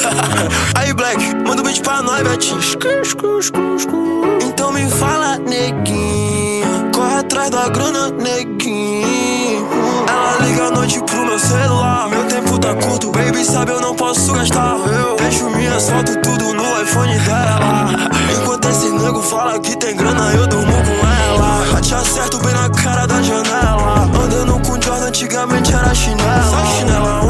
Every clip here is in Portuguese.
Aí, Black, manda um beat pra nós, Betinho. Então me fala, neguinho. Corre atrás da grana, neguinho. Ela liga à noite pro meu celular. Meu tempo tá curto, baby, sabe, eu não posso gastar. Eu deixo minhas fotos tudo no iPhone dela. Enquanto esse nego fala que tem grana, eu durmo com ela. Já te acerto bem na cara da janela. Andando com Jordan, antigamente era chinela. Só chinela,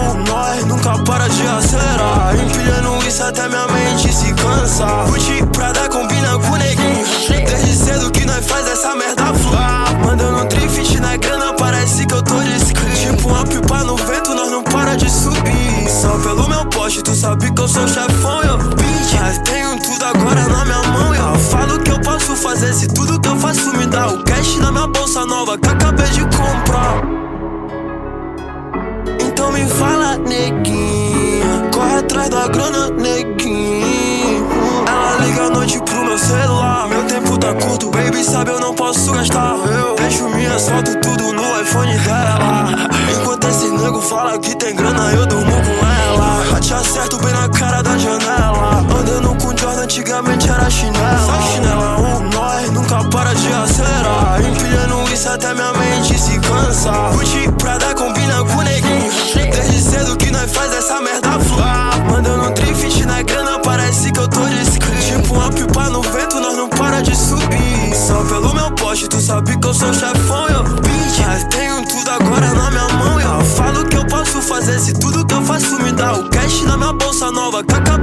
nunca para de acelerar. Empilhando isso até minha mente se cansa. Gucci Prada combina com neguinho. Desde cedo que nós faz essa merda fluir. Mandando trifit na grana, parece que eu tô de screen. Tipo uma pipa no vento, nós não para de subir. Só pelo meu poste, tu sabe que eu sou chefão, eu bitch. Mas tenho tudo agora na minha mão, eu falo que eu posso fazer. Se tudo que eu faço me dá o cash na minha bolsa nova que acabei de comprar. Neguinha. Corre atrás da grana, neguinho. Ela liga à noite pro meu celular. Meu tempo tá curto, baby, sabe, eu não posso gastar. Eu deixo minhas fotos tudo no iPhone dela. Enquanto esse nego fala que tem grana, eu durmo com ela. Já te acerto bem na cara da janela. Andando com Jordan, antigamente era chinela. Chinela, um nós nunca para de acelerar. Empilhando isso até minha mente se cansa. Sabe que eu sou chefão, eu bitch. Mas tenho tudo agora na minha mão, eu falo que eu posso fazer. Se tudo que eu faço me dá o cash na minha bolsa nova que.